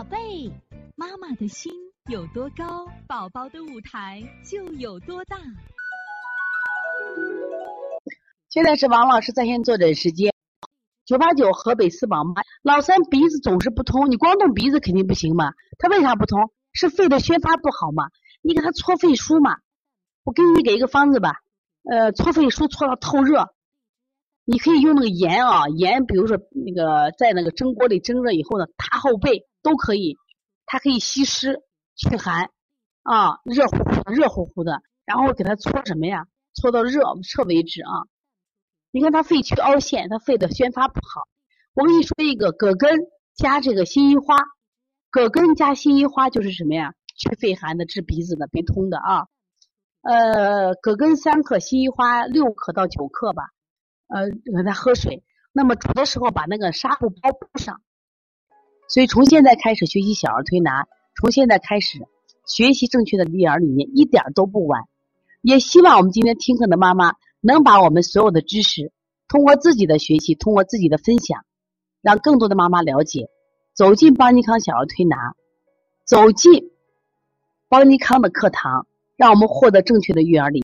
宝贝，妈妈的心有多高，宝宝的舞台就有多大。现在是王老师在线坐诊时间，九八九河北四宝妈。老三鼻子总是不通，你光动鼻子肯定不行嘛。他为啥不通？是肺的宣发不好嘛？你给他搓肺腧嘛。我给你给一个方子吧，呃，搓肺腧搓到透热。你可以用那个盐啊，盐，比如说那个在那个蒸锅里蒸热以后呢，塌后背都可以，它可以吸湿祛寒啊，热乎乎的热乎乎的，然后给它搓什么呀？搓到热彻为止啊。你看他肺区凹陷，他肺的宣发不好。我跟你说一个葛根加这个辛夷花，葛根加辛夷花就是什么呀？祛肺寒的，治鼻子的，鼻通的啊。呃，葛根三克，辛夷花六克到九克吧。呃，让他喝水。那么煮的时候把那个纱布包铺上。所以从现在开始学习小儿推拿，从现在开始学习正确的育儿理念，一点都不晚。也希望我们今天听课的妈妈能把我们所有的知识，通过自己的学习，通过自己的分享，让更多的妈妈了解，走进邦尼康小儿推拿，走进邦尼康的课堂，让我们获得正确的育儿理。